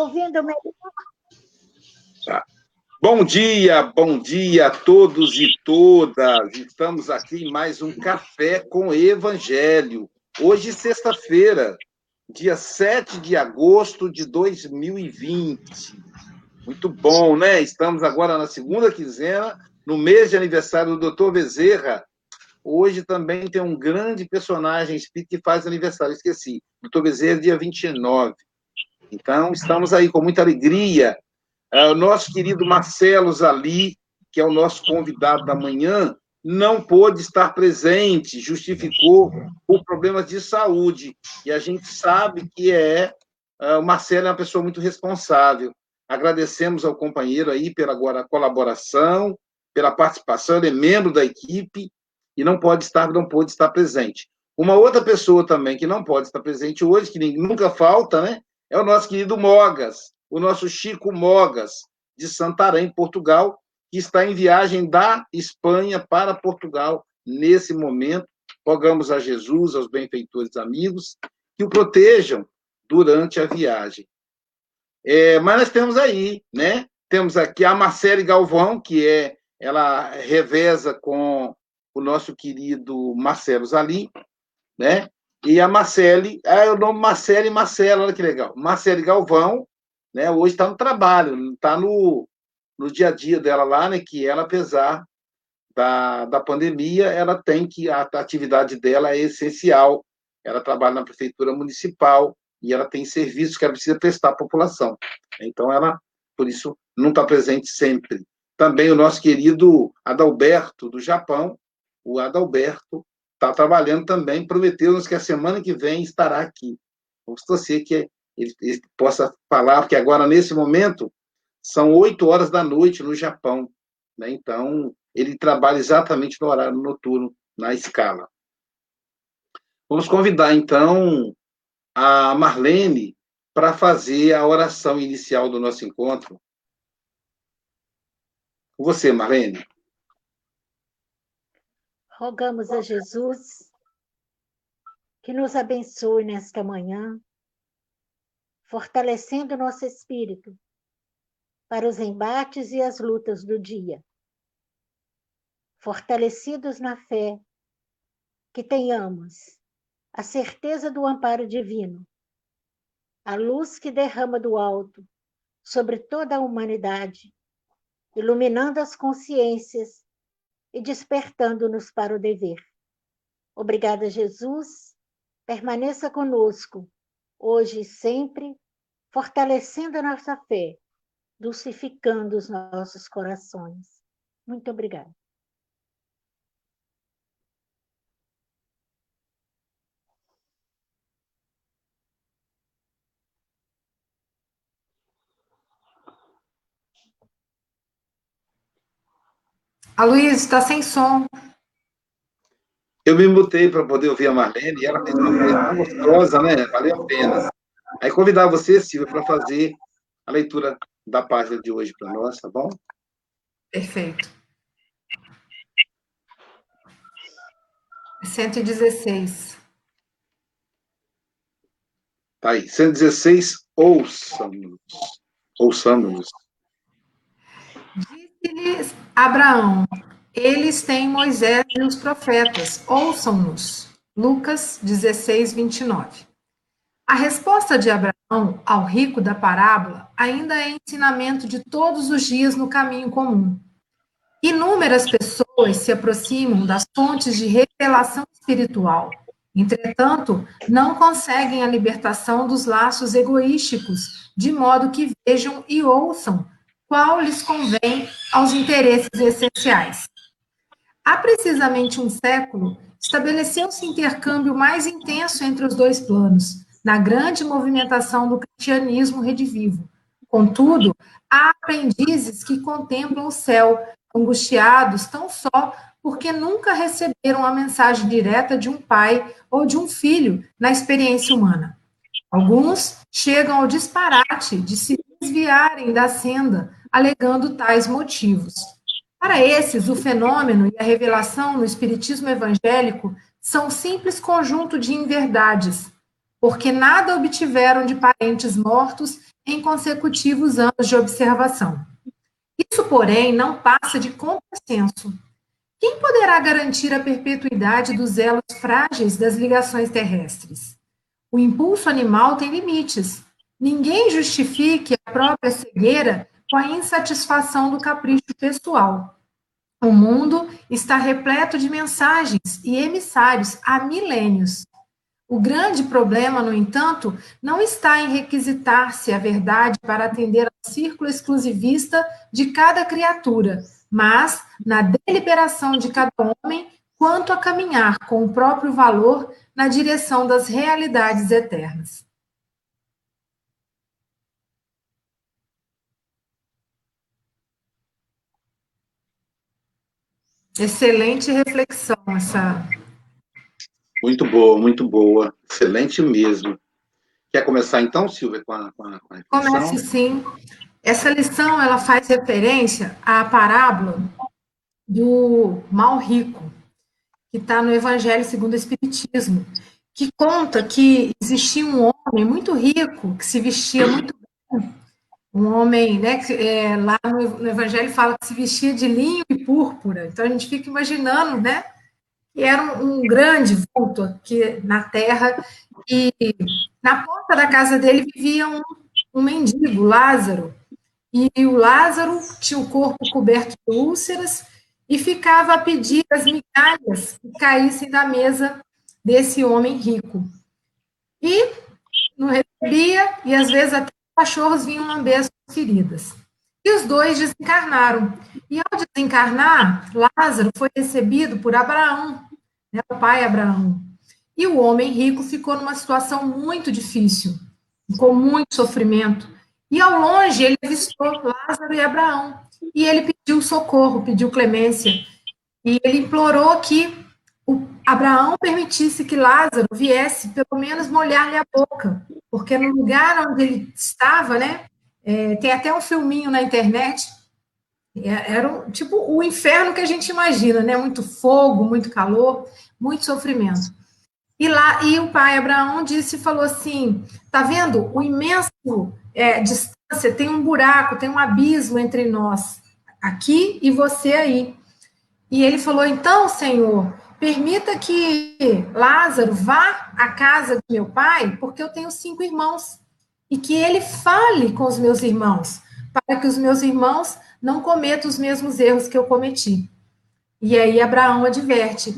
ouvindo melhor? Tá. Bom dia, bom dia a todos e todas. Estamos aqui em mais um Café com Evangelho. Hoje, sexta-feira, dia 7 de agosto de 2020. Muito bom, né? Estamos agora na segunda quinzena, no mês de aniversário do Dr. Bezerra. Hoje também tem um grande personagem que faz aniversário, esqueci. Dr. Bezerra, dia 29. Então, estamos aí com muita alegria é, o nosso querido Marcelo Zali, que é o nosso convidado da manhã, não pôde estar presente, justificou por problemas de saúde. E a gente sabe que é, é o Marcelo é uma pessoa muito responsável. Agradecemos ao companheiro aí pela colaboração, pela participação, ele é membro da equipe e não pode estar, não pôde estar presente. Uma outra pessoa também que não pode estar presente hoje, que nunca falta, né? É o nosso querido Mogas, o nosso Chico Mogas, de Santarém, Portugal, que está em viagem da Espanha para Portugal nesse momento. Rogamos a Jesus, aos benfeitores amigos, que o protejam durante a viagem. É, mas nós temos aí, né? Temos aqui a Marcele Galvão, que é, ela reveza com o nosso querido Marcelo Zalim, né? E a Marcele, é o nome Marcele Marcelo, olha que legal. Marcele Galvão, né? Hoje está no trabalho, está no, no dia a dia dela lá, né? Que ela, apesar da, da pandemia, ela tem que a, a atividade dela é essencial. Ela trabalha na prefeitura municipal e ela tem serviços que ela precisa prestar à população. Então, ela, por isso, não está presente sempre. Também o nosso querido Adalberto, do Japão, o Adalberto está trabalhando também, prometeu-nos que a semana que vem estará aqui. Vamos torcer que ele, ele possa falar, porque agora, nesse momento, são oito horas da noite no Japão. Né? Então, ele trabalha exatamente no horário noturno, na escala. Vamos convidar, então, a Marlene para fazer a oração inicial do nosso encontro. Você, Marlene. Rogamos a Jesus que nos abençoe nesta manhã, fortalecendo nosso espírito para os embates e as lutas do dia. Fortalecidos na fé, que tenhamos a certeza do amparo divino, a luz que derrama do alto sobre toda a humanidade, iluminando as consciências e despertando-nos para o dever. Obrigada, Jesus. Permaneça conosco hoje e sempre, fortalecendo a nossa fé, dulcificando os nossos corações. Muito obrigada. A Luísa está sem som. Eu me mutei para poder ouvir a Marlene e ela fez uma coisa gostosa, né? Valeu a pena. Aí convidar você, Silvia, para fazer a leitura da página de hoje para nós, tá bom? Perfeito. 116. Tá aí, 116, ouçamos. Ouçamos. Disse-lhes Abraão: eles têm Moisés e os profetas, ouçam-nos. Lucas 16, 29. A resposta de Abraão ao rico da parábola ainda é ensinamento de todos os dias no caminho comum. Inúmeras pessoas se aproximam das fontes de revelação espiritual. Entretanto, não conseguem a libertação dos laços egoísticos, de modo que vejam e ouçam qual lhes convém aos interesses essenciais. Há precisamente um século, estabeleceu-se intercâmbio mais intenso entre os dois planos, na grande movimentação do cristianismo redivivo. Contudo, há aprendizes que contemplam o céu, angustiados tão só porque nunca receberam a mensagem direta de um pai ou de um filho na experiência humana. Alguns chegam ao disparate de se desviarem da senda, alegando tais motivos. Para esses, o fenômeno e a revelação no Espiritismo evangélico são simples conjunto de inverdades, porque nada obtiveram de parentes mortos em consecutivos anos de observação. Isso, porém, não passa de consenso. Quem poderá garantir a perpetuidade dos elos frágeis das ligações terrestres? O impulso animal tem limites. Ninguém justifique a própria cegueira com a insatisfação do capricho pessoal. O mundo está repleto de mensagens e emissários há milênios. O grande problema, no entanto, não está em requisitar-se a verdade para atender ao círculo exclusivista de cada criatura, mas na deliberação de cada homem quanto a caminhar com o próprio valor na direção das realidades eternas. Excelente reflexão essa. Muito boa, muito boa. Excelente mesmo. Quer começar então, Silvia, com a, com a, com a Comece sim. Essa lição ela faz referência à parábola do mal rico, que está no Evangelho segundo o Espiritismo, que conta que existia um homem muito rico que se vestia muito bem, um homem, né, que, é, lá no, no, Evangelho fala que se vestia de linho e púrpura, então a gente fica imaginando, né, que era um, um grande vulto aqui na terra, e na porta da casa dele vivia um, um mendigo, Lázaro, e o Lázaro tinha o corpo coberto de úlceras e ficava a pedir as migalhas que caíssem da mesa desse homem rico. E não recebia, e às vezes até cachorros vinham lamber as feridas. E os dois desencarnaram. E ao desencarnar, Lázaro foi recebido por Abraão, né, o pai Abraão. E o homem rico ficou numa situação muito difícil, com muito sofrimento. E ao longe ele avistou Lázaro e Abraão. E ele pediu socorro, pediu clemência. E ele implorou que o Abraão permitisse que Lázaro viesse, pelo menos, molhar-lhe a boca. Porque no lugar onde ele estava, né? É, tem até um filminho na internet. É, era um, tipo o inferno que a gente imagina, né? Muito fogo, muito calor, muito sofrimento. E lá, e o pai Abraão disse, falou assim: tá vendo o imenso é, distância, tem um buraco, tem um abismo entre nós, aqui e você aí. E ele falou: então, Senhor, permita que Lázaro vá à casa de meu pai, porque eu tenho cinco irmãos, e que ele fale com os meus irmãos, para que os meus irmãos não cometam os mesmos erros que eu cometi. E aí Abraão adverte: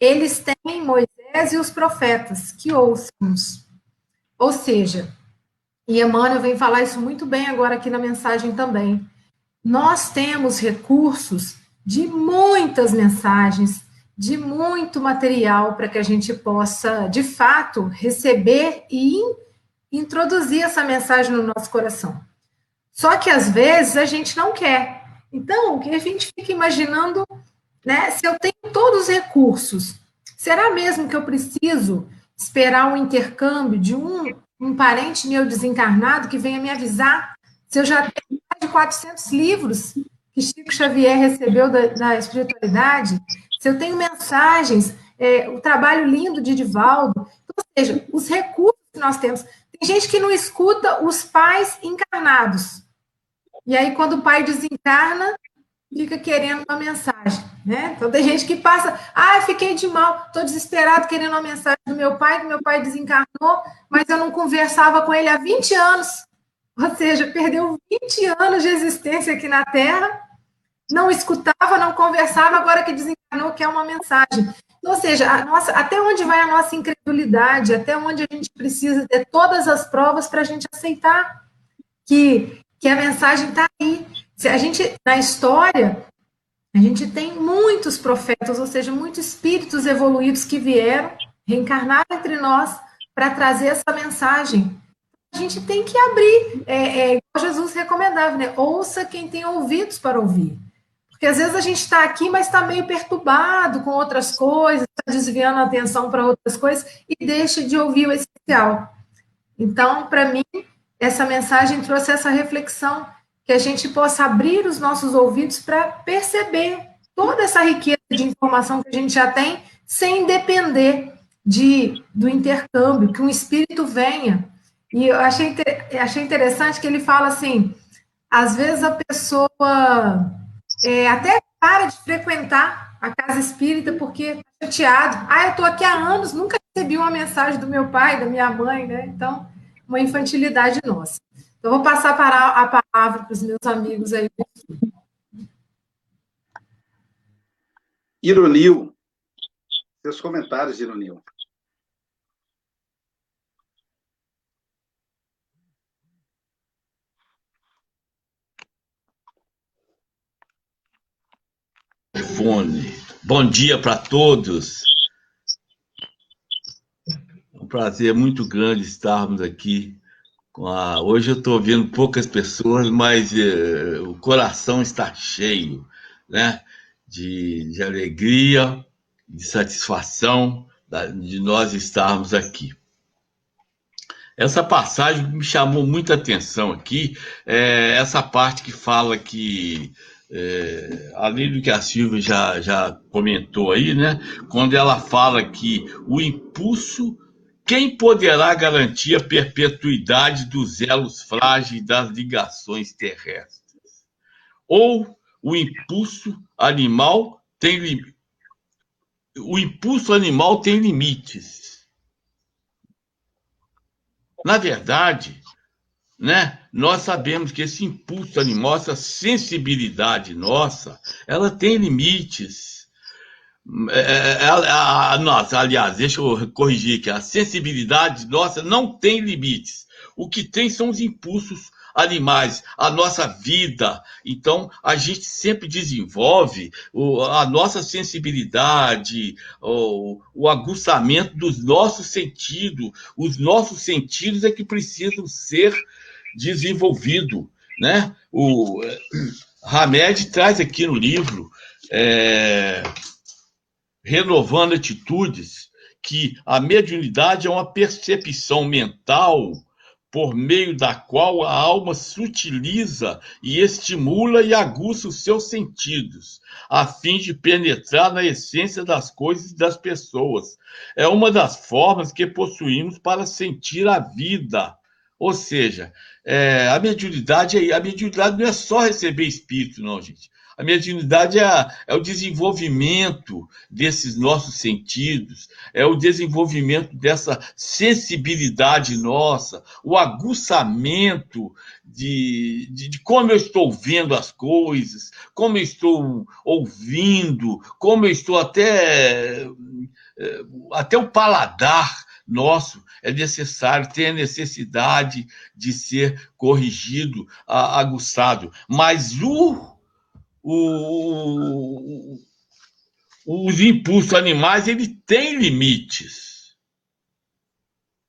eles têm Moisés e os profetas, que ouçam-nos. Ou seja, e Emmanuel vem falar isso muito bem agora aqui na mensagem também. Nós temos recursos de muitas mensagens, de muito material para que a gente possa, de fato, receber e introduzir essa mensagem no nosso coração. Só que às vezes a gente não quer. Então, a gente fica imaginando, né, se eu tenho todos os recursos, será mesmo que eu preciso esperar um intercâmbio de um um parente meu desencarnado que venha me avisar se eu já tenho mais de 400 livros que Chico Xavier recebeu da, da espiritualidade, se eu tenho mensagens, é, o trabalho lindo de Divaldo, ou seja, os recursos que nós temos. Tem gente que não escuta os pais encarnados. E aí, quando o pai desencarna, fica querendo uma mensagem, né? Então tem gente que passa, ah, fiquei de mal, estou desesperado querendo uma mensagem do meu pai, que meu pai desencarnou, mas eu não conversava com ele há 20 anos. Ou seja, perdeu 20 anos de existência aqui na Terra, não escutava, não conversava, agora que desencarnou quer uma mensagem. Então, ou seja, nossa, até onde vai a nossa incredulidade, até onde a gente precisa ter todas as provas para a gente aceitar que, que a mensagem está aí. Se a gente, na história, a gente tem muitos profetas, ou seja, muitos espíritos evoluídos que vieram, reencarnar entre nós para trazer essa mensagem. A gente tem que abrir, é, é, Jesus recomendava, né? Ouça quem tem ouvidos para ouvir. Porque às vezes a gente está aqui, mas está meio perturbado com outras coisas, está desviando a atenção para outras coisas e deixa de ouvir o essencial. Então, para mim, essa mensagem trouxe essa reflexão que a gente possa abrir os nossos ouvidos para perceber toda essa riqueza de informação que a gente já tem, sem depender de, do intercâmbio, que um espírito venha E eu achei, achei interessante que ele fala assim: às vezes a pessoa é, até para de frequentar a casa espírita porque está chateado. Ah, eu estou aqui há anos, nunca recebi uma mensagem do meu pai, da minha mãe, né? Então, uma infantilidade nossa. Então, vou passar a palavra para os meus amigos aí. Ironil, seus comentários, Ironil. Fone. Bom dia para todos. É um prazer muito grande estarmos aqui. A... Hoje eu estou vendo poucas pessoas, mas eh, o coração está cheio, né? De, de alegria, de satisfação de nós estarmos aqui. Essa passagem me chamou muita atenção aqui, é essa parte que fala que é, além do que a Silvia já, já comentou aí, né? Quando ela fala que o impulso, quem poderá garantir a perpetuidade dos elos frágeis das ligações terrestres? Ou o impulso animal tem o impulso animal tem limites. Na verdade, né? Nós sabemos que esse impulso animal, essa sensibilidade nossa, ela tem limites. É, é, é a, a, nossa, aliás, deixa eu corrigir aqui, a sensibilidade nossa não tem limites. O que tem são os impulsos animais, a nossa vida. Então, a gente sempre desenvolve o, a nossa sensibilidade, o, o aguçamento dos nossos sentidos. Os nossos sentidos é que precisam ser desenvolvido. Né? O Hamed traz aqui no livro, é, Renovando Atitudes, que a mediunidade é uma percepção mental por meio da qual a alma sutiliza e estimula e aguça os seus sentidos, a fim de penetrar na essência das coisas e das pessoas. É uma das formas que possuímos para sentir a vida. Ou seja, é, a mediunidade, a mediunidade não é só receber espírito, não, gente. A mediunidade é, é, o desenvolvimento desses nossos sentidos, é o desenvolvimento dessa sensibilidade nossa, o aguçamento de, de, de, como eu estou vendo as coisas, como eu estou ouvindo, como eu estou até, é, até o paladar nosso é necessário, tem a necessidade de ser corrigido, aguçado. Mas o, o, os impulsos animais, ele tem limites.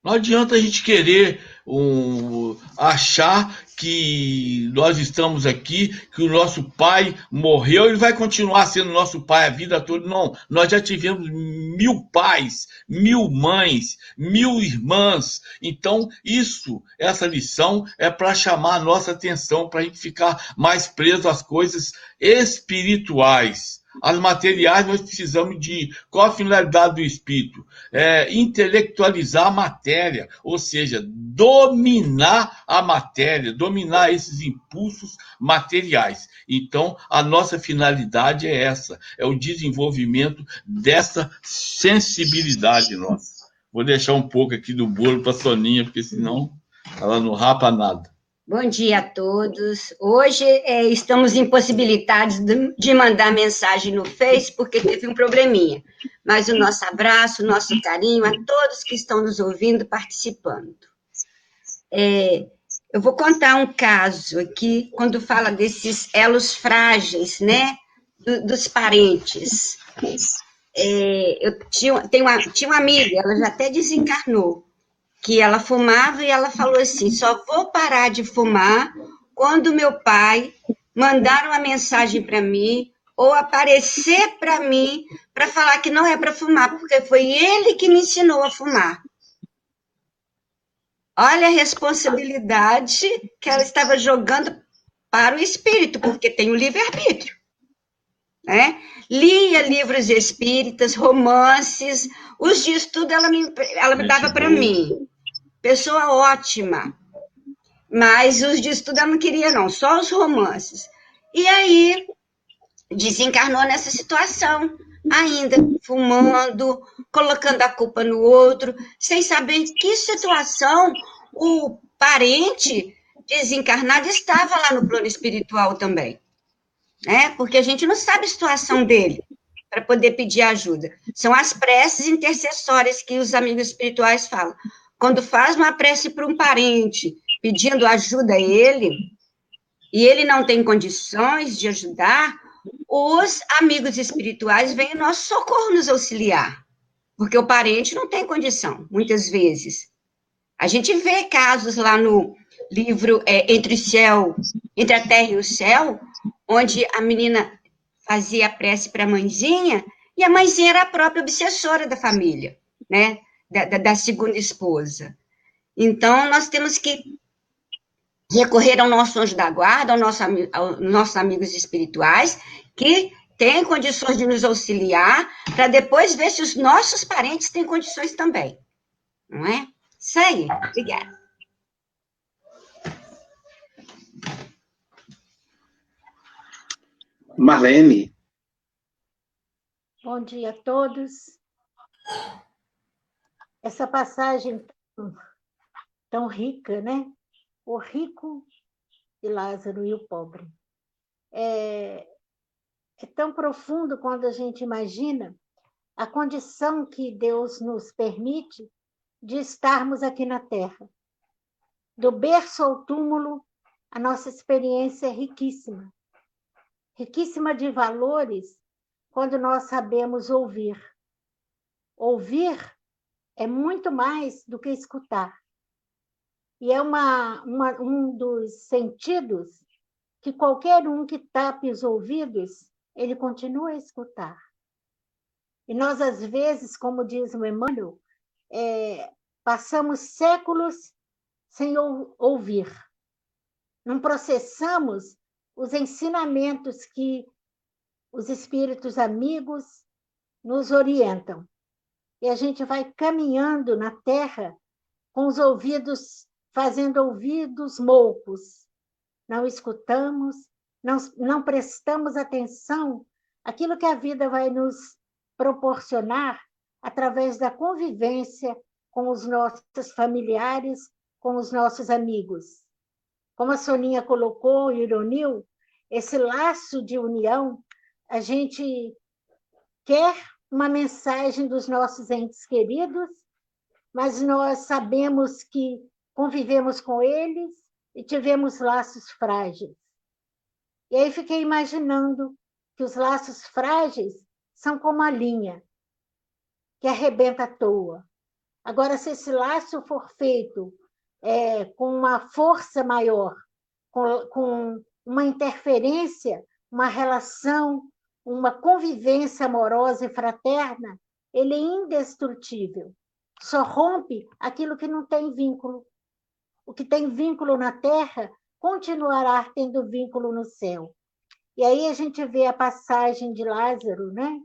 Não adianta a gente querer um, achar que nós estamos aqui, que o nosso pai morreu, ele vai continuar sendo nosso pai a vida toda. Não, nós já tivemos mil pais, mil mães, mil irmãs. Então, isso, essa lição é para chamar a nossa atenção, para a gente ficar mais preso às coisas espirituais as materiais nós precisamos de. Qual a finalidade do espírito? É intelectualizar a matéria, ou seja, dominar a matéria, dominar esses impulsos materiais. Então, a nossa finalidade é essa: é o desenvolvimento dessa sensibilidade nossa. Vou deixar um pouco aqui do bolo para a Soninha, porque senão ela não rapa nada. Bom dia a todos. Hoje é, estamos impossibilitados de, mandar mensagem no Face porque teve um probleminha. Mas o nosso abraço, o nosso carinho a todos que estão nos ouvindo, participando. É, eu vou contar um caso aqui, quando fala desses elos frágeis, né? Do, dos parentes. É, eu tinha, tenho uma, tinha uma amiga, ela já até desencarnou que ela fumava e ela falou assim: só vou parar de fumar quando meu pai mandar uma mensagem para mim ou aparecer para mim para falar que não é para fumar, porque foi ele que me ensinou a fumar. Olha a responsabilidade que ela estava jogando para o espírito, porque tem o livre-arbítrio. Né? Lia livros espíritas, romances, os dias tudo ela me, ela me dava para mim. pessoa ótima. Mas os de estudar não queria, não, só os romances. E aí desencarnou nessa situação, ainda fumando, colocando a culpa no outro, sem saber em que situação o parente desencarnado estava lá no plano espiritual também. Né? Porque a gente não sabe a situação dele para poder pedir ajuda. São as preces intercessórias que os amigos espirituais falam. Quando faz uma prece para um parente pedindo ajuda a ele, e ele não tem condições de ajudar, os amigos espirituais vêm em nosso socorro nos auxiliar, porque o parente não tem condição, muitas vezes. A gente vê casos lá no livro é, Entre o Céu, Entre a Terra e o Céu, onde a menina fazia prece para a mãezinha, e a mãezinha era a própria obsessora da família, né? Da, da, da segunda esposa. Então, nós temos que recorrer ao nosso anjo da guarda, nosso, aos nossos amigos espirituais, que têm condições de nos auxiliar, para depois ver se os nossos parentes têm condições também. Não é? Isso aí. Obrigada. Marlene. Bom dia a todos. Essa passagem tão, tão rica, né? O rico e Lázaro e o pobre. É, é tão profundo quando a gente imagina a condição que Deus nos permite de estarmos aqui na Terra. Do berço ao túmulo, a nossa experiência é riquíssima riquíssima de valores quando nós sabemos ouvir. Ouvir é muito mais do que escutar. E é uma, uma, um dos sentidos que qualquer um que tape os ouvidos, ele continua a escutar. E nós, às vezes, como diz o Emmanuel, é, passamos séculos sem ou, ouvir. Não processamos os ensinamentos que os espíritos amigos nos orientam. E a gente vai caminhando na terra com os ouvidos, fazendo ouvidos moucos. Não escutamos, não, não prestamos atenção àquilo que a vida vai nos proporcionar através da convivência com os nossos familiares, com os nossos amigos. Como a Soninha colocou, ironil, esse laço de união, a gente quer uma mensagem dos nossos entes queridos, mas nós sabemos que convivemos com eles e tivemos laços frágeis. E aí fiquei imaginando que os laços frágeis são como a linha, que arrebenta à toa. Agora, se esse laço for feito é, com uma força maior, com, com uma interferência, uma relação, uma convivência amorosa e fraterna, ele é indestrutível. Só rompe aquilo que não tem vínculo. O que tem vínculo na terra continuará tendo vínculo no céu. E aí a gente vê a passagem de Lázaro, né?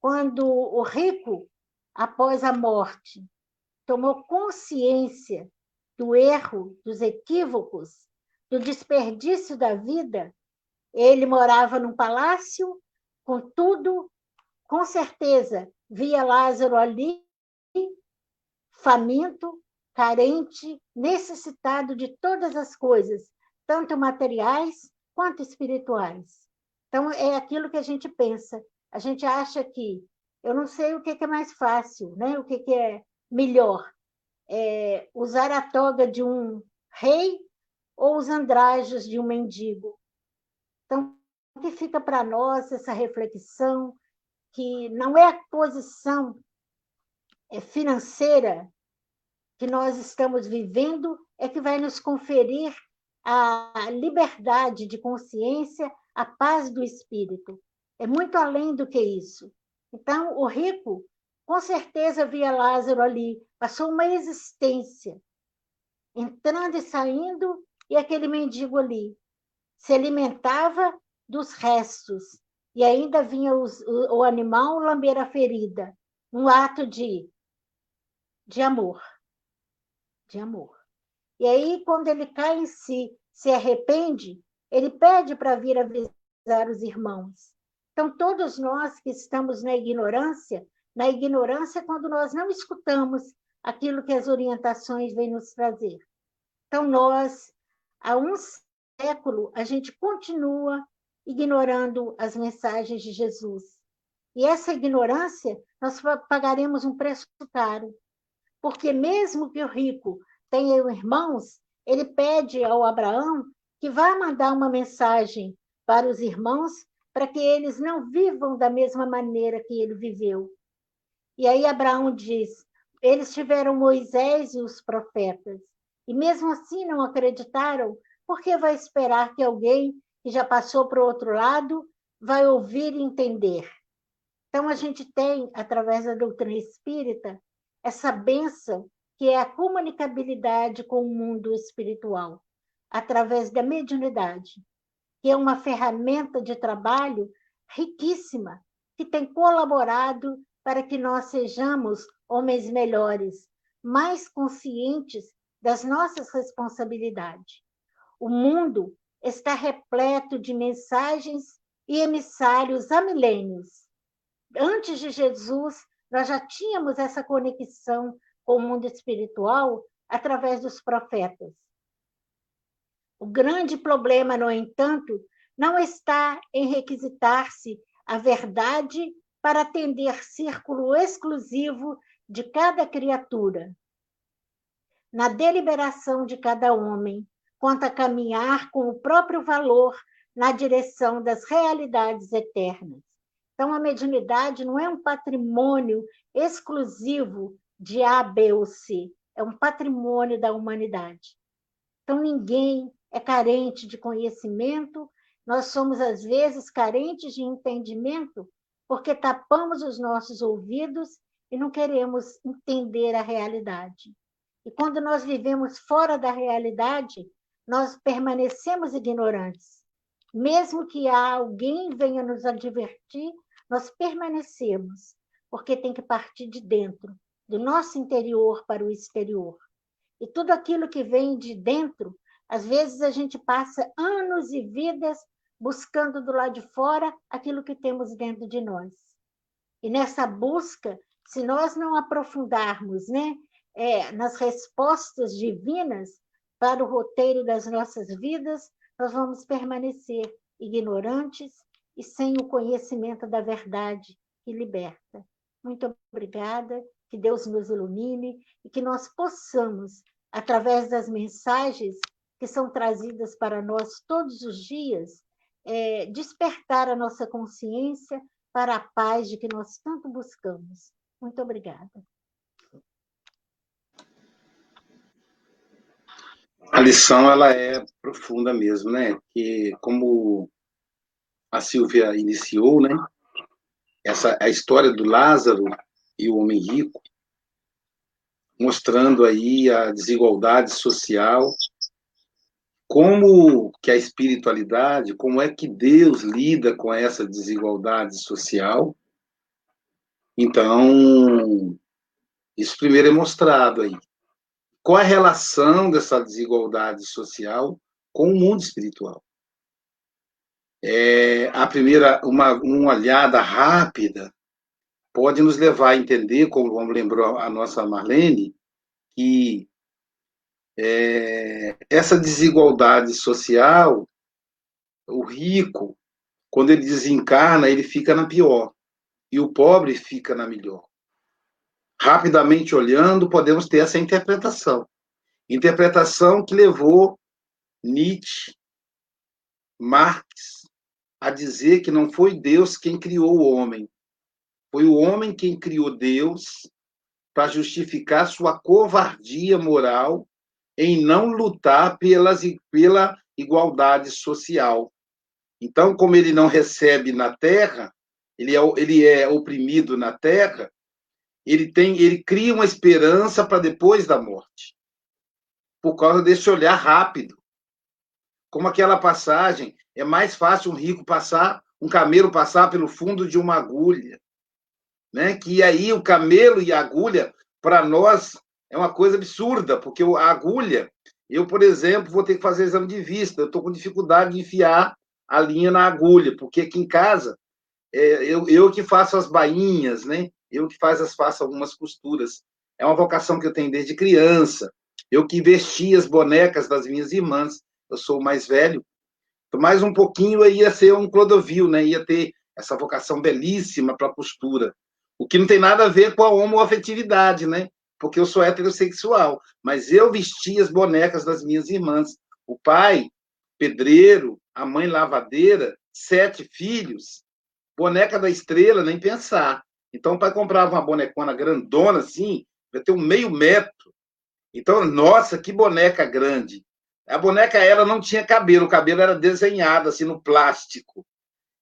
Quando o rico, após a morte, tomou consciência do erro, dos equívocos, do desperdício da vida, ele morava num palácio, contudo, com certeza, via Lázaro ali, faminto, carente, necessitado de todas as coisas, tanto materiais quanto espirituais. Então, é aquilo que a gente pensa. A gente acha que, eu não sei o que é mais fácil, né? o que é melhor. É usar a toga de um rei ou os andrajos de um mendigo. Então, o que fica para nós essa reflexão que não é a posição é, financeira que nós estamos vivendo é que vai nos conferir a liberdade de consciência, a paz do espírito. É muito além do que isso. Então, o rico, com certeza, via Lázaro ali, passou uma existência, entrando e saindo e aquele mendigo ali se alimentava dos restos e ainda vinha os, o, o animal lamber a ferida, um ato de, de amor. de amor. E aí, quando ele cai em si, se arrepende, ele pede para vir avisar os irmãos. Então, todos nós que estamos na ignorância, na ignorância quando nós não escutamos aquilo que as orientações vêm nos trazer. Então, nós, há um século, a gente continua ignorando as mensagens de Jesus. E essa ignorância, nós pagaremos um preço caro. Porque mesmo que o rico tenha irmãos, ele pede ao Abraão que vá mandar uma mensagem para os irmãos para que eles não vivam da mesma maneira que ele viveu. E aí Abraão diz: eles tiveram Moisés e os profetas, e mesmo assim não acreditaram, por que vai esperar que alguém que já passou para o outro lado vai ouvir e entender? Então, a gente tem, através da doutrina espírita, essa benção que é a comunicabilidade com o mundo espiritual, através da mediunidade, que é uma ferramenta de trabalho riquíssima, que tem colaborado para que nós sejamos homens melhores, mais conscientes das nossas responsabilidades. O mundo está repleto de mensagens e emissários há milênios. Antes de Jesus, nós já tínhamos essa conexão com o mundo espiritual através dos profetas. O grande problema, no entanto, não está em requisitar-se a verdade para atender círculo exclusivo de cada criatura. Na deliberação de cada homem, quanto a caminhar com o próprio valor na direção das realidades eternas. Então, a mediunidade não é um patrimônio exclusivo de A, B ou C. É um patrimônio da humanidade. Então, ninguém é carente de conhecimento, nós somos, às vezes, carentes de entendimento porque tapamos os nossos ouvidos e não queremos entender a realidade. E quando nós vivemos fora da realidade, nós permanecemos ignorantes. Mesmo que alguém venha nos advertir, nós permanecemos, porque tem que partir de dentro do nosso interior para o exterior. E tudo aquilo que vem de dentro, às vezes a gente passa anos e vidas buscando do lado de fora aquilo que temos dentro de nós. E nessa busca, se nós não aprofundarmos né, é, nas respostas divinas para o roteiro das nossas vidas, nós vamos permanecer ignorantes e sem o conhecimento da verdade que liberta. Muito obrigada que Deus nos ilumine e que nós possamos, através das mensagens que são trazidas para nós todos os dias, é, despertar a nossa consciência para a paz de que nós tanto buscamos. Muito obrigada. A lição ela é profunda mesmo, né? Que como a Silvia iniciou, né? Essa a história do Lázaro e o Homem Rico, mostrando aí a desigualdade social, como que a espiritualidade, como é que Deus lida com essa desigualdade social. Então, isso primeiro é mostrado aí. Qual a relação dessa desigualdade social com o mundo espiritual? É, a primeira, uma, uma olhada rápida pode nos levar a entender, como lembrou a nossa Marlene, que é, essa desigualdade social, o rico, quando ele desencarna, ele fica na pior, e o pobre fica na melhor. Rapidamente olhando, podemos ter essa interpretação. Interpretação que levou Nietzsche, Marx, a dizer que não foi Deus quem criou o homem, foi o homem quem criou Deus para justificar sua covardia moral em não lutar pelas, pela igualdade social. Então, como ele não recebe na terra, ele é, ele é oprimido na terra, ele tem, ele cria uma esperança para depois da morte, por causa desse olhar rápido. Como aquela passagem, é mais fácil um rico passar, um camelo passar pelo fundo de uma agulha né? Que aí o camelo e a agulha, para nós É uma coisa absurda, porque a agulha, eu, por exemplo, vou ter que fazer exame de vista, eu estou com dificuldade de enfiar a linha na agulha, porque aqui em casa, é, eu, eu que faço as bainhas, né? Eu que faz as, faço algumas costuras. É uma vocação que eu tenho desde criança. Eu que vesti as bonecas das minhas irmãs. Eu sou o mais velho. Então, mais um pouquinho eu ia ser um Clodovil, né? Ia ter essa vocação belíssima para a costura. O que não tem nada a ver com a homoafetividade, né? Porque eu sou heterossexual. Mas eu vesti as bonecas das minhas irmãs. O pai, pedreiro, a mãe lavadeira, sete filhos, boneca da estrela, nem pensar. Então o pai comprava uma bonecona grandona assim, vai ter um meio metro. Então, nossa, que boneca grande. A boneca, ela não tinha cabelo, o cabelo era desenhado assim no plástico.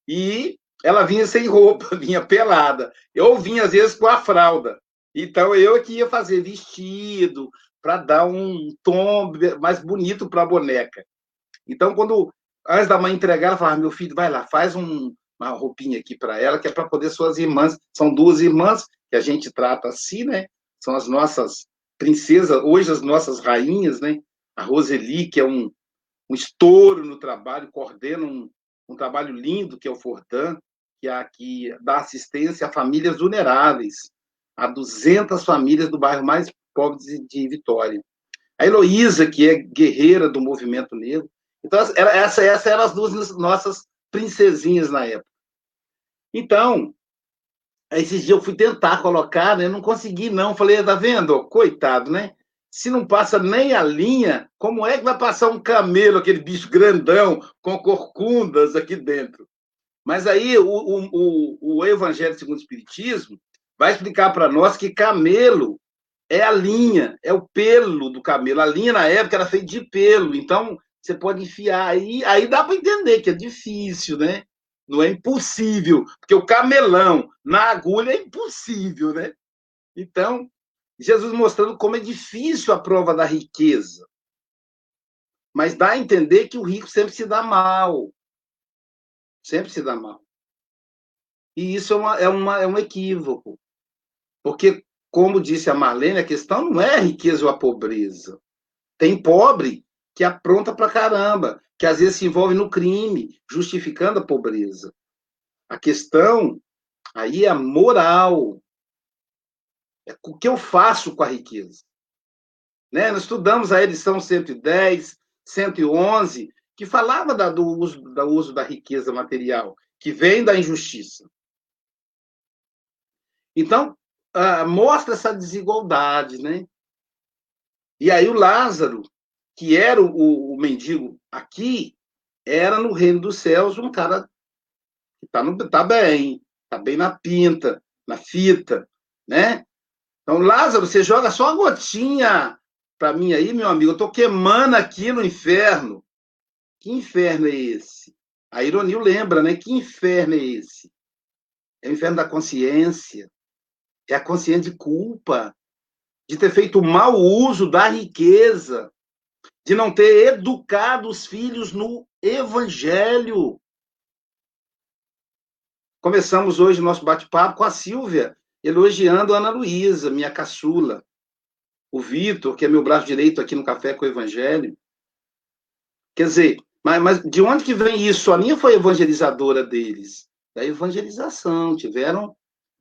E ela vinha sem roupa, vinha pelada. Eu vinha, às vezes, com a fralda. Então, eu que ia fazer vestido, para dar um tom mais bonito para a boneca. Então, quando antes da mãe entregar, ela falava: meu filho, vai lá, faz um, uma roupinha aqui para ela, que é para poder suas irmãs. São duas irmãs que a gente trata assim, né? São as nossas princesas, hoje as nossas rainhas, né? A Roseli, que é um, um estouro no trabalho, coordena um, um trabalho lindo que é o Fortan, que, é, que dá assistência a famílias vulneráveis, a 200 famílias do bairro mais pobre de, de Vitória. A Heloísa, que é guerreira do movimento negro. Então, essa, essa eram as duas nossas princesinhas na época. Então, esses dias eu fui tentar colocar, né? Não consegui, não. Falei, tá vendo? Coitado, né? Se não passa nem a linha, como é que vai passar um camelo, aquele bicho grandão, com corcundas aqui dentro? Mas aí o, o, o Evangelho segundo o Espiritismo vai explicar para nós que camelo é a linha, é o pelo do camelo. A linha, na época, era feita de pelo. Então, você pode enfiar aí, aí dá para entender que é difícil, né? Não é impossível, porque o camelão na agulha é impossível, né? Então, Jesus mostrando como é difícil a prova da riqueza. Mas dá a entender que o rico sempre se dá mal. Sempre se dá mal. E isso é, uma, é, uma, é um equívoco. Porque, como disse a Marlene, a questão não é a riqueza ou a pobreza. Tem pobre que apronta pra caramba, que às vezes se envolve no crime, justificando a pobreza. A questão aí é a moral. É o que eu faço com a riqueza. Né? Nós estudamos a edição 110, 111, que falava da, do, uso, do uso da riqueza material, que vem da injustiça. Então, uh, mostra essa desigualdade, né? E aí o Lázaro, que era o, o mendigo aqui, era no reino dos céus um cara que tá, no, tá bem, tá bem na pinta, na fita, né? Então, Lázaro, você joga só uma gotinha para mim aí, meu amigo. Eu tô queimando aqui no inferno. Que inferno é esse? A ironia lembra, né? Que inferno é esse? É o inferno da consciência. É a consciência de culpa, de ter feito mau uso da riqueza, de não ter educado os filhos no evangelho. Começamos hoje o nosso bate-papo com a Silvia, elogiando a Ana Luísa, minha caçula. O Vitor, que é meu braço direito aqui no Café com o Evangelho. Quer dizer, mas, mas de onde que vem isso? A minha foi evangelizadora deles. Da evangelização, tiveram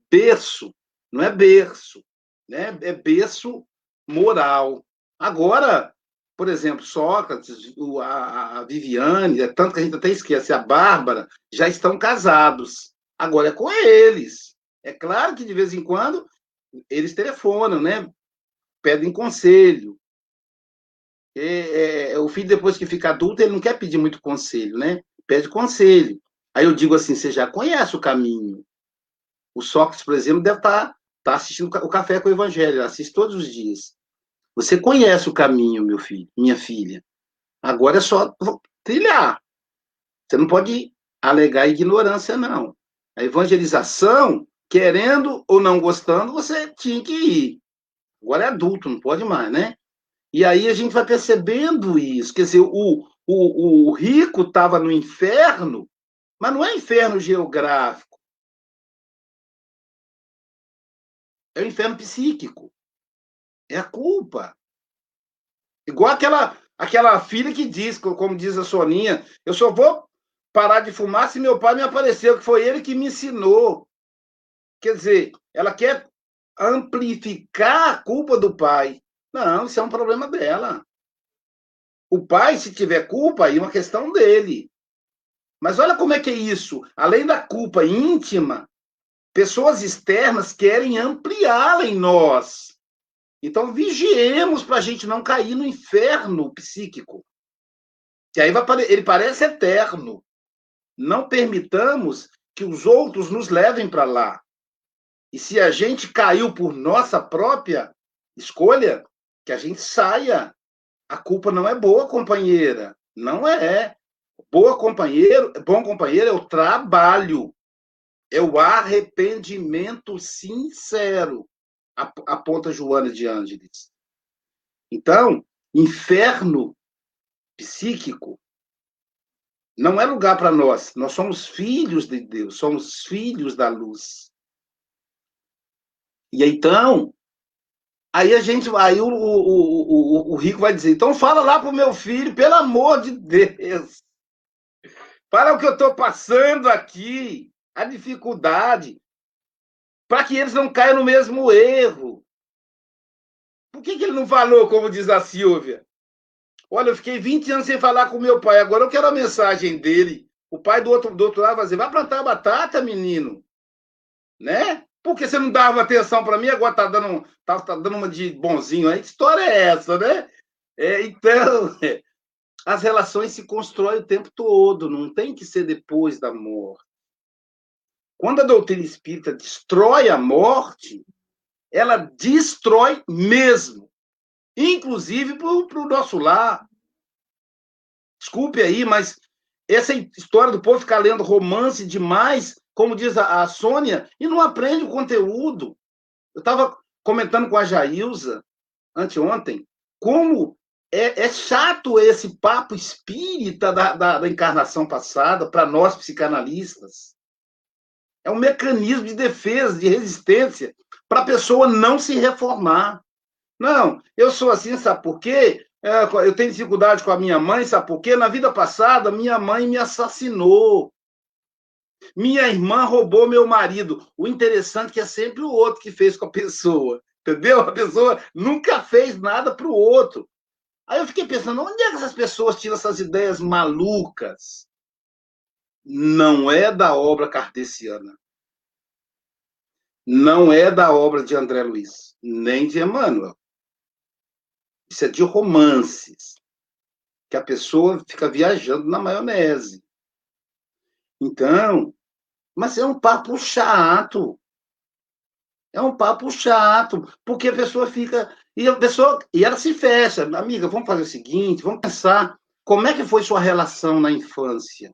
berço, não é berço, né? é berço moral. Agora, por exemplo, Sócrates, a, Viviane, é tanto que a gente até esquece, a Bárbara, já estão casados. Agora é com eles. É claro que de vez em quando eles telefonam, né? Pedem conselho. É, é, o filho, depois que fica adulto, ele não quer pedir muito conselho, né? Pede conselho. Aí eu digo assim: você já conhece o caminho. O Sócrates, por exemplo, deve estar tá, tá assistindo o Café com o Evangelho, assiste todos os dias. Você conhece o caminho, meu filho, minha filha. Agora é só trilhar. Você não pode alegar ignorância, não. A evangelização, querendo ou não gostando, você tinha que ir. Agora é adulto, não pode mais, né? E aí a gente vai percebendo isso. Quer dizer, o, o, o rico estava no inferno, mas não é inferno geográfico. É o inferno psíquico. É a culpa. Igual aquela, aquela filha que diz, como diz a Soninha, eu só vou parar de fumar se meu pai me apareceu, que foi ele que me ensinou. Quer dizer, ela quer amplificar a culpa do pai. Não, isso é um problema dela. O pai, se tiver culpa, aí é uma questão dele. Mas olha como é que é isso. Além da culpa íntima, pessoas externas querem ampliá-la em nós. Então, vigiemos para a gente não cair no inferno psíquico. Que aí vai, ele parece eterno. Não permitamos que os outros nos levem para lá. E se a gente caiu por nossa própria escolha, que a gente saia. A culpa não é boa, companheira. Não é. Boa companheiro, bom companheiro é o trabalho, é o arrependimento sincero, aponta Joana de Ângeles. Então, inferno psíquico não é lugar para nós. Nós somos filhos de Deus, somos filhos da luz. E então, aí a gente, aí o, o, o, o rico vai dizer, então fala lá pro meu filho, pelo amor de Deus. Para o que eu estou passando aqui, a dificuldade, para que eles não caiam no mesmo erro. Por que, que ele não falou, como diz a Silvia? Olha, eu fiquei 20 anos sem falar com meu pai, agora eu quero a mensagem dele. O pai do outro, do outro lado vai dizer, vai plantar batata, menino. Né? Porque você não dava atenção para mim, agora tá dando, tá, tá, dando uma de bonzinho aí. Que história é essa, né? É, então, as relações se constroem o tempo todo, não tem que ser depois da morte. Quando a doutrina espírita destrói a morte, ela destrói mesmo, inclusive para o nosso lar. Desculpe aí, mas essa história do povo ficar lendo romance demais como diz a, a Sônia, e não aprende o conteúdo. Eu estava comentando com a Jailza, anteontem, como é, é, chato esse papo espírita da, da, da encarnação passada para nós psicanalistas. É um mecanismo de defesa, de resistência, para a pessoa não se reformar. Não, eu sou assim, sabe por quê? É, eu tenho dificuldade com a minha mãe, sabe por quê? Na vida passada, minha mãe me assassinou. Minha irmã roubou meu marido. O interessante é que é sempre o outro que fez com a pessoa. Entendeu? A pessoa nunca fez nada para o outro. Aí eu fiquei pensando, onde é que essas pessoas tiram essas ideias malucas? Não é da obra kardeciana. Não é da obra de André Luiz, nem de Emmanuel. Isso é de romances. Que a pessoa fica viajando na maionese. Então, mas é um papo chato. É um papo chato, porque a pessoa fica. E a pessoa. E ela se fecha. Amiga, vamos fazer o seguinte, vamos pensar como é que foi sua relação na infância?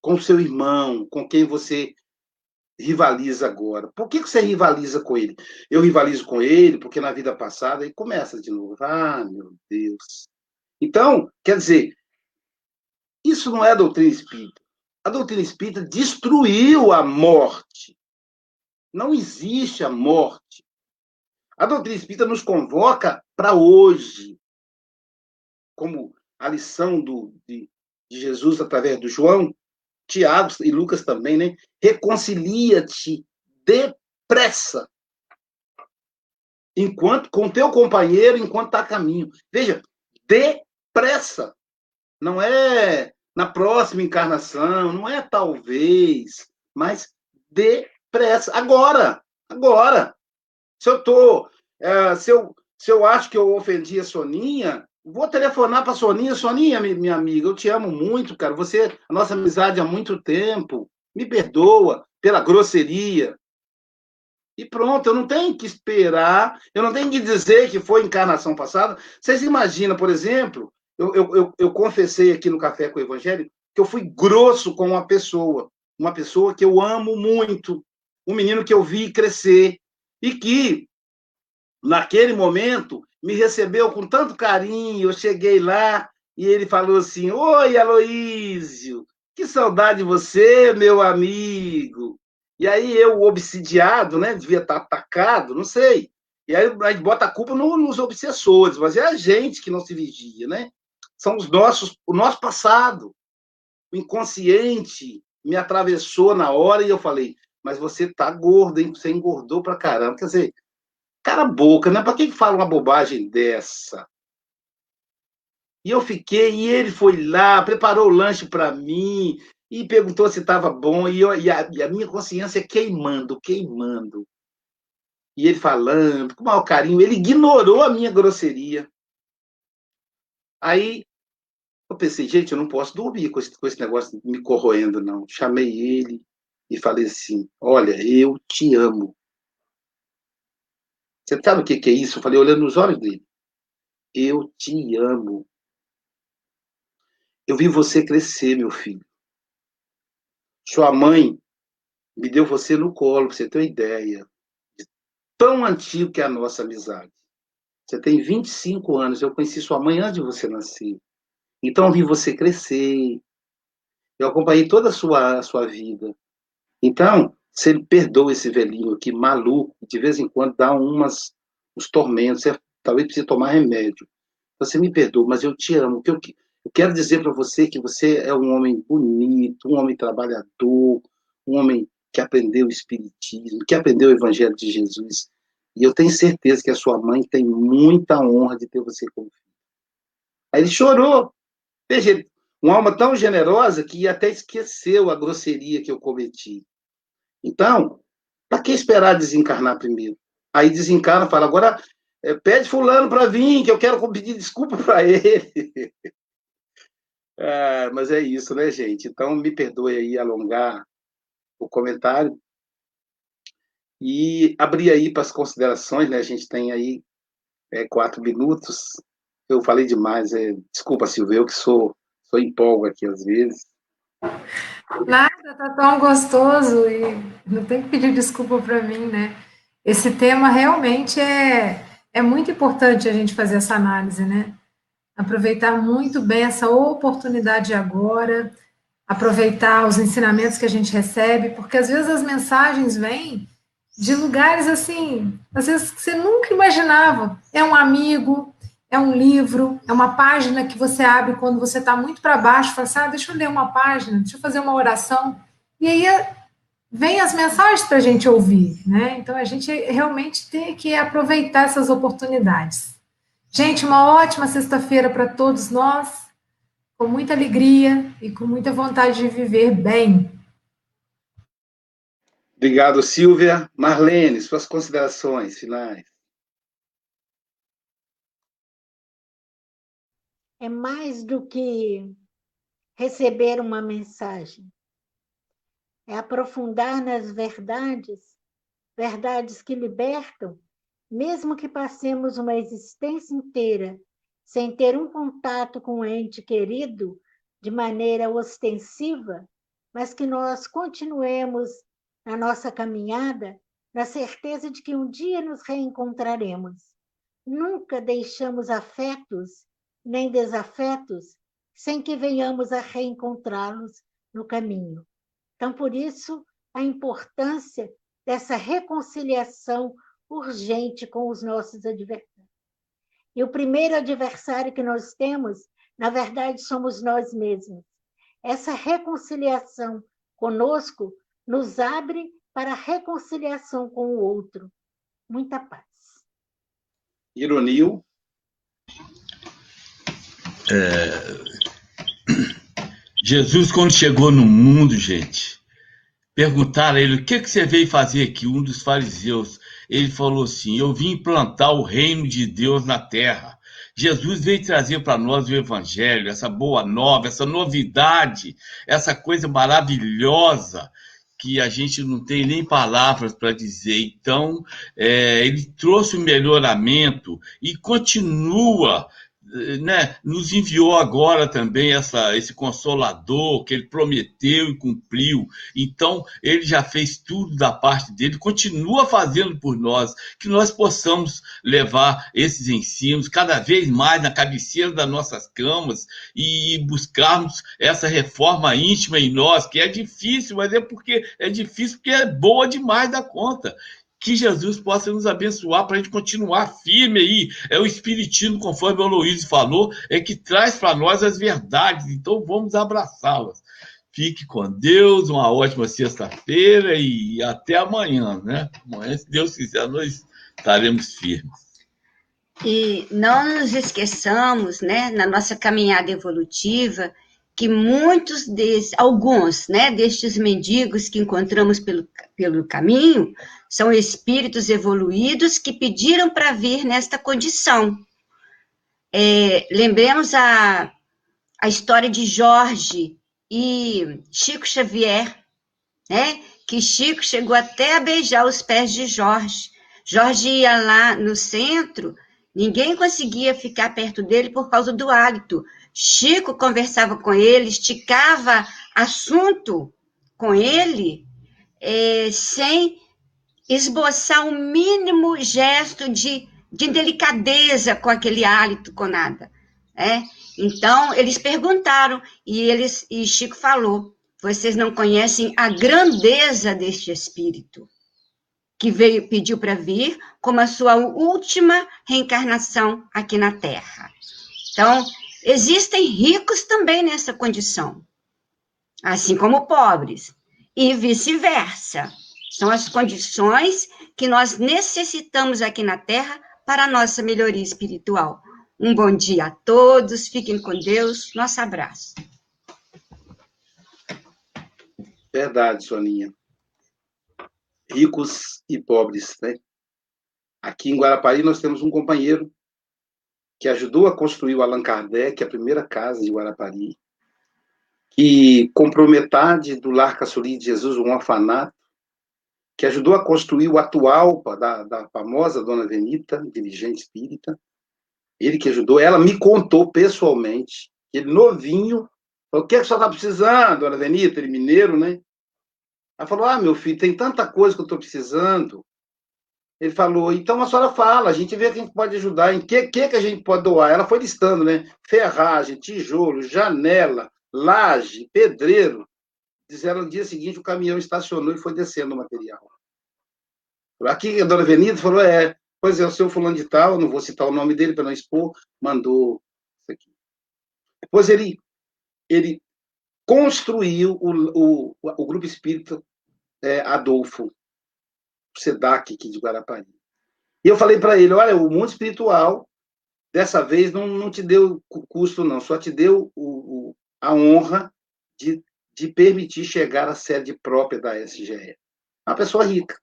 Com seu irmão, com quem você rivaliza agora. Por que você rivaliza com ele? Eu rivalizo com ele porque na vida passada e começa de novo. Ah, meu Deus. Então, quer dizer, isso não é doutrina espírita a doutrina espírita destruiu a morte. Não existe a morte. A doutrina espírita nos convoca para hoje, como a lição do, de, de Jesus através do João, Tiago e Lucas também, né? Reconcilia-te depressa. Enquanto com teu companheiro enquanto está a caminho. Veja, depressa. Não é na próxima encarnação, não é talvez, mas depressa. Agora, agora. Se eu tô, é, se, eu, se eu acho que eu ofendi a Soninha, vou telefonar para a Soninha. Soninha, minha amiga, eu te amo muito, cara. Você, a nossa amizade há muito tempo. Me perdoa pela grosseria. E pronto, eu não tenho que esperar, eu não tenho que dizer que foi encarnação passada. Vocês imaginam, por exemplo, eu, eu, eu, eu confessei aqui no Café com o Evangelho que eu fui grosso com uma pessoa, uma pessoa que eu amo muito, um menino que eu vi crescer e que, naquele momento, me recebeu com tanto carinho. Eu cheguei lá e ele falou assim: Oi, Aloísio, que saudade de você, meu amigo. E aí eu, obsidiado, né, devia estar atacado, não sei. E aí a gente bota a culpa no, nos obsessores, mas é a gente que não se vigia, né? São os nossos, o nosso passado. O inconsciente me atravessou na hora e eu falei, mas você tá gordo, hein? Você engordou pra caramba. Quer dizer, cara boca, né? Pra quem fala uma bobagem dessa? E eu fiquei, e ele foi lá, preparou o lanche para mim, e perguntou se estava bom, e, eu, e, a, e, a, minha consciência queimando, queimando. E ele falando, com maior carinho, ele ignorou a minha grosseria. Aí eu pensei, gente, eu não posso dormir com esse, com esse negócio me corroendo, não. Chamei ele e falei assim: Olha, eu te amo. Você sabe o que, é isso? Eu falei, olhando nos olhos dele. Eu te amo. Eu vi você crescer, meu filho. Sua mãe me deu você no colo, para você ter uma ideia. De tão antigo que é a nossa amizade. Você tem 25 anos, eu conheci sua mãe antes de você nascer. Então eu vi você crescer. Eu acompanhei toda a sua, a sua vida. Então, se ele perdoa esse velhinho aqui, maluco, de vez em quando dá umas, uns tormentos, você talvez precise tomar remédio. Você me perdoa, mas eu te amo. Que eu, eu quero dizer para você que você é um homem bonito, um homem trabalhador, um homem que aprendeu o Espiritismo, que aprendeu o Evangelho de Jesus. E eu tenho certeza que a sua mãe tem muita honra de ter você como filho. Aí ele chorou. Veja, uma alma tão generosa que até esqueceu a grosseria que eu cometi. Então, para que esperar desencarnar primeiro? Aí desencarna fala, agora é, pede fulano para vir, que eu quero pedir desculpa para ele. É, mas é isso, né, gente? Então, me perdoe aí alongar o comentário. E abrir aí para as considerações, né? A gente tem aí é, quatro minutos. Eu falei demais. É... Desculpa, Silvio, eu que sou, sou empolgo aqui às vezes. Nada, tá tão gostoso e não tem que pedir desculpa para mim, né? Esse tema realmente é, é muito importante a gente fazer essa análise, né? aproveitar muito bem essa oportunidade agora, aproveitar os ensinamentos que a gente recebe, porque às vezes as mensagens vêm de lugares assim, às vezes que você nunca imaginava. É um amigo, é um livro, é uma página que você abre quando você está muito para baixo, fala assim, ah, deixa eu ler uma página, deixa eu fazer uma oração. E aí vem as mensagens para a gente ouvir, né? Então a gente realmente tem que aproveitar essas oportunidades. Gente, uma ótima sexta-feira para todos nós, com muita alegria e com muita vontade de viver bem. Obrigado, Silvia. Marlene, suas considerações finais. É mais do que receber uma mensagem. É aprofundar nas verdades, verdades que libertam mesmo que passemos uma existência inteira sem ter um contato com o ente querido de maneira ostensiva, mas que nós continuemos na nossa caminhada na certeza de que um dia nos reencontraremos. Nunca deixamos afetos nem desafetos sem que venhamos a reencontrá-los no caminho. Então, por isso, a importância dessa reconciliação urgente com os nossos adversários. E o primeiro adversário que nós temos, na verdade, somos nós mesmos. Essa reconciliação conosco nos abre para a reconciliação com o outro. Muita paz. Ironio. É... Jesus, quando chegou no mundo, gente, perguntaram a ele o que, que você veio fazer aqui, um dos fariseus ele falou assim: Eu vim implantar o reino de Deus na terra. Jesus veio trazer para nós o Evangelho, essa boa nova, essa novidade, essa coisa maravilhosa que a gente não tem nem palavras para dizer. Então, é, ele trouxe o melhoramento e continua né, nos enviou agora também essa, esse consolador que ele prometeu e cumpriu. Então, ele já fez tudo da parte dele, continua fazendo por nós, que nós possamos levar esses ensinos cada vez mais na cabeceira das nossas camas e buscarmos essa reforma íntima em nós, que é difícil, mas é porque é difícil porque é boa demais da conta. Que Jesus possa nos abençoar para a gente continuar firme aí. É o Espiritismo, conforme o Luiz falou, é que traz para nós as verdades. Então vamos abraçá-las. Fique com Deus, uma ótima sexta-feira e até amanhã, né? Amanhã, se Deus quiser, nós estaremos firmes. E não nos esqueçamos, né, na nossa caminhada evolutiva, que muitos desses, alguns, né, destes mendigos que encontramos pelo, pelo caminho, são espíritos evoluídos que pediram para vir nesta condição. É, lembremos a, a história de Jorge, e Chico Xavier, né? Que Chico chegou até a beijar os pés de Jorge. Jorge ia lá no centro, ninguém conseguia ficar perto dele por causa do hálito. Chico conversava com ele, esticava assunto com ele, é, sem esboçar o um mínimo gesto de, de delicadeza com aquele hálito, com nada. É? Então, eles perguntaram, e, eles, e Chico falou: vocês não conhecem a grandeza deste espírito, que veio, pediu para vir como a sua última reencarnação aqui na Terra. Então, existem ricos também nessa condição, assim como pobres, e vice-versa. São as condições que nós necessitamos aqui na Terra para a nossa melhoria espiritual. Um bom dia a todos, fiquem com Deus, nosso abraço. Verdade, Soninha. Ricos e pobres, né? Aqui em Guarapari nós temos um companheiro que ajudou a construir o Allan Kardec, a primeira casa de Guarapari, que comprou metade do Lar Caçuli de Jesus, um orfanato, que ajudou a construir o atual da, da famosa Dona Venita, dirigente espírita, ele que ajudou, ela me contou pessoalmente, ele novinho, falou, o que, é que você está precisando, dona Venita, ele mineiro, né? Ela falou, ah, meu filho, tem tanta coisa que eu estou precisando. Ele falou, então a senhora fala, a gente vê que a gente pode ajudar, em que, que, que a gente pode doar. Ela foi listando, né? Ferragem, tijolo, janela, laje, pedreiro. Disseram no dia seguinte o caminhão estacionou e foi descendo o material. Aqui a dona Venita falou, é, Pois é, o seu fulano de tal, não vou citar o nome dele para não expor, mandou isso aqui. Depois ele, ele construiu o, o, o grupo espírita é, Adolfo Sedac, aqui de Guarapari. E eu falei para ele, olha, o mundo espiritual, dessa vez, não, não te deu custo, não, só te deu o, o, a honra de, de permitir chegar à sede própria da SGE. Uma pessoa rica,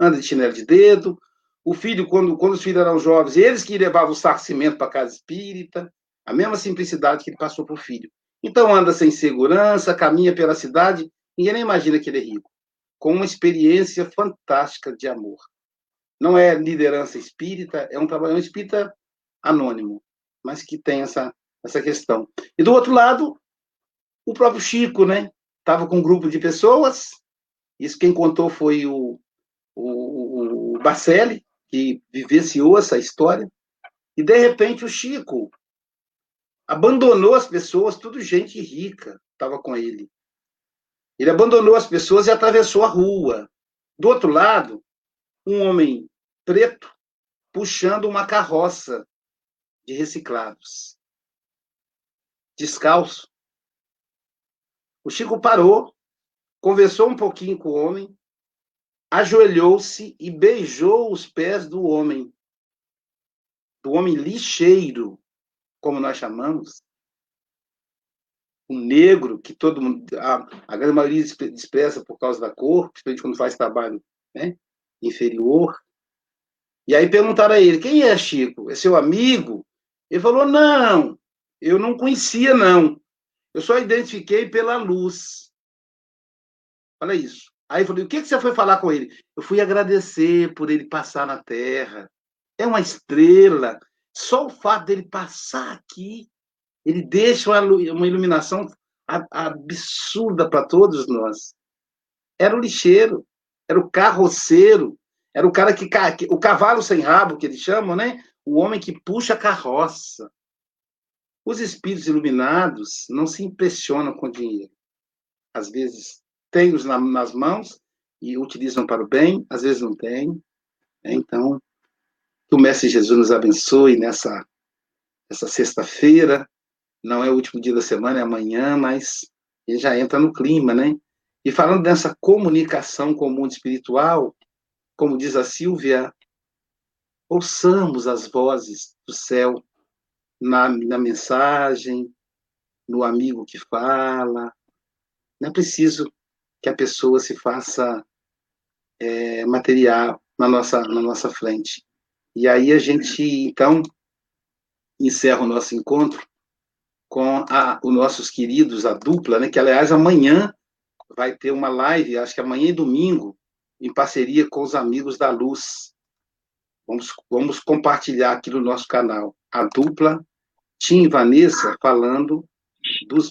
anda de chinelo de dedo, o filho, quando, quando os filhos eram jovens, eles que levavam o sarcimento para a casa espírita, a mesma simplicidade que ele passou para o filho. Então anda sem segurança, caminha pela cidade, ninguém nem imagina que ele é rico, com uma experiência fantástica de amor. Não é liderança espírita, é um trabalho espírita anônimo, mas que tem essa, essa questão. E do outro lado, o próprio Chico, né? Estava com um grupo de pessoas, isso quem contou foi o, o, o que vivenciou essa história, e de repente o Chico abandonou as pessoas, tudo gente rica estava com ele. Ele abandonou as pessoas e atravessou a rua. Do outro lado, um homem preto puxando uma carroça de reciclados, descalço. O Chico parou, conversou um pouquinho com o homem, ajoelhou-se e beijou os pés do homem, do homem lixeiro, como nós chamamos, o negro, que todo mundo, a, a grande maioria expressa por causa da cor, principalmente quando faz trabalho né, inferior. E aí perguntaram a ele, quem é Chico? É seu amigo? Ele falou, não, eu não conhecia, não. Eu só identifiquei pela luz. Olha isso. Aí eu falei, o que, que você foi falar com ele? Eu fui agradecer por ele passar na Terra. É uma estrela. Só o fato dele passar aqui, ele deixa uma iluminação absurda para todos nós. Era o lixeiro, era o carroceiro, era o cara que. O cavalo sem rabo, que eles chamam, né? O homem que puxa a carroça. Os espíritos iluminados não se impressionam com dinheiro. Às vezes têm-os nas mãos e utilizam para o bem, às vezes não têm. Então, que o Mestre Jesus nos abençoe nessa, nessa sexta-feira. Não é o último dia da semana, é amanhã, mas ele já entra no clima, né? E falando dessa comunicação com o mundo espiritual, como diz a Silvia, ouçamos as vozes do céu na, na mensagem, no amigo que fala. Não é preciso que a pessoa se faça é, material na nossa, na nossa frente. E aí a gente, então, encerra o nosso encontro com a, os nossos queridos, a dupla, né, que, aliás, amanhã vai ter uma live, acho que amanhã e domingo, em parceria com os amigos da Luz. Vamos, vamos compartilhar aqui no nosso canal. A dupla Tim e Vanessa falando dos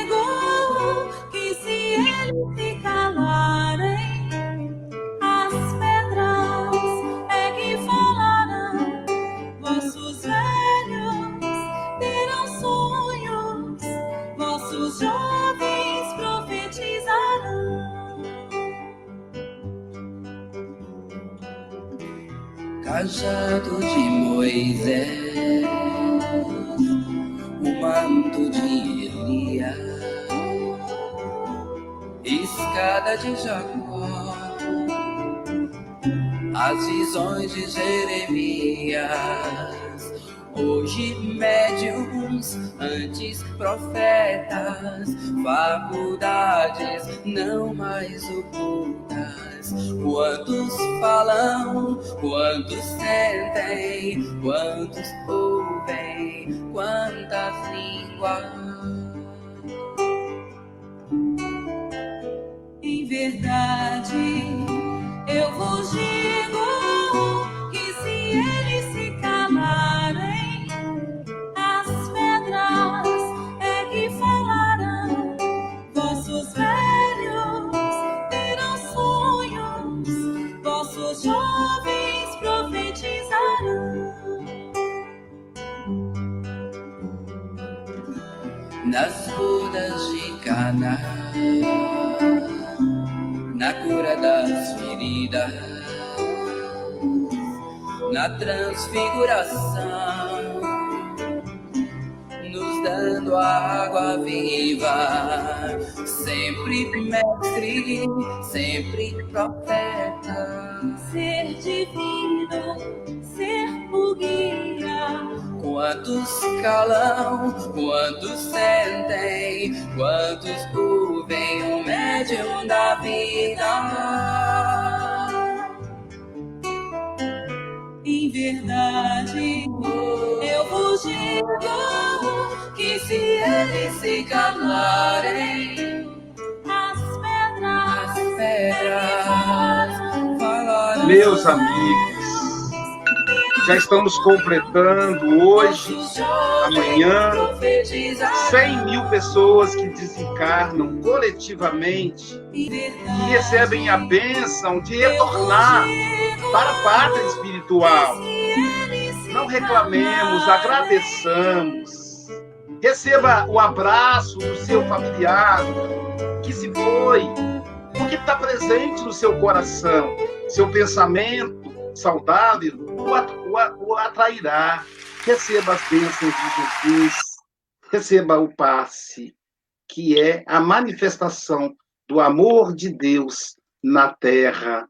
cajado de Moisés, o manto de Elias, escada de Jacó, as visões de Jeremias. Hoje médiums, antes profetas, faculdades não mais ocultas. Quantos falam, quantos sentem, quantos ouvem, quantas línguas. Em verdade, eu vos digo na cura das feridas. Na transfiguração, nos dando a água viva, sempre mestre, sempre profeta, ser divino. Quantos calam, quantos sentem, quantos ouvem o médium da vida. Em verdade, eu vos digo que se eles se calarem, as pedras, as pedras falarão. Meus amigos, já estamos completando hoje, amanhã, 100 mil pessoas que desencarnam coletivamente e recebem a bênção de retornar para a pátria espiritual. Não reclamemos, agradeçamos. Receba o abraço do seu familiar que se foi, porque está presente no seu coração. Seu pensamento saudável o, atrairá. Receba as bênçãos de Jesus, receba o passe, que é a manifestação do amor de Deus na terra.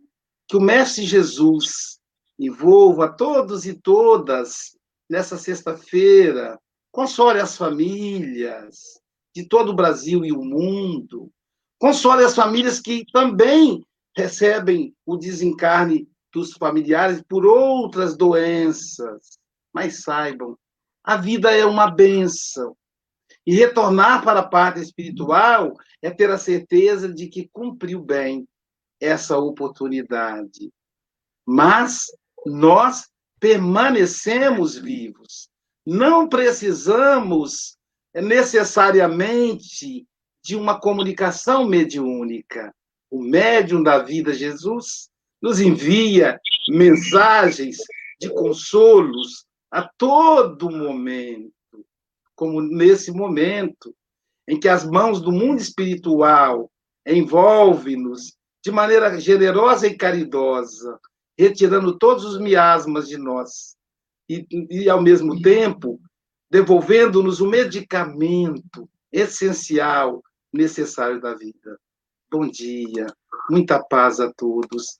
Que o Mestre Jesus envolva todos e todas nessa sexta-feira, console as famílias, de todo o Brasil e o mundo. Console as famílias que também recebem o desencarne dos familiares por outras doenças. Mas saibam, a vida é uma benção. E retornar para a parte espiritual é ter a certeza de que cumpriu bem essa oportunidade. Mas nós permanecemos vivos. Não precisamos necessariamente de uma comunicação mediúnica. O médium da vida, Jesus, nos envia mensagens de consolos a todo momento, como nesse momento em que as mãos do mundo espiritual envolvem-nos de maneira generosa e caridosa, retirando todos os miasmas de nós e, e ao mesmo tempo, devolvendo-nos o medicamento essencial necessário da vida. Bom dia, muita paz a todos,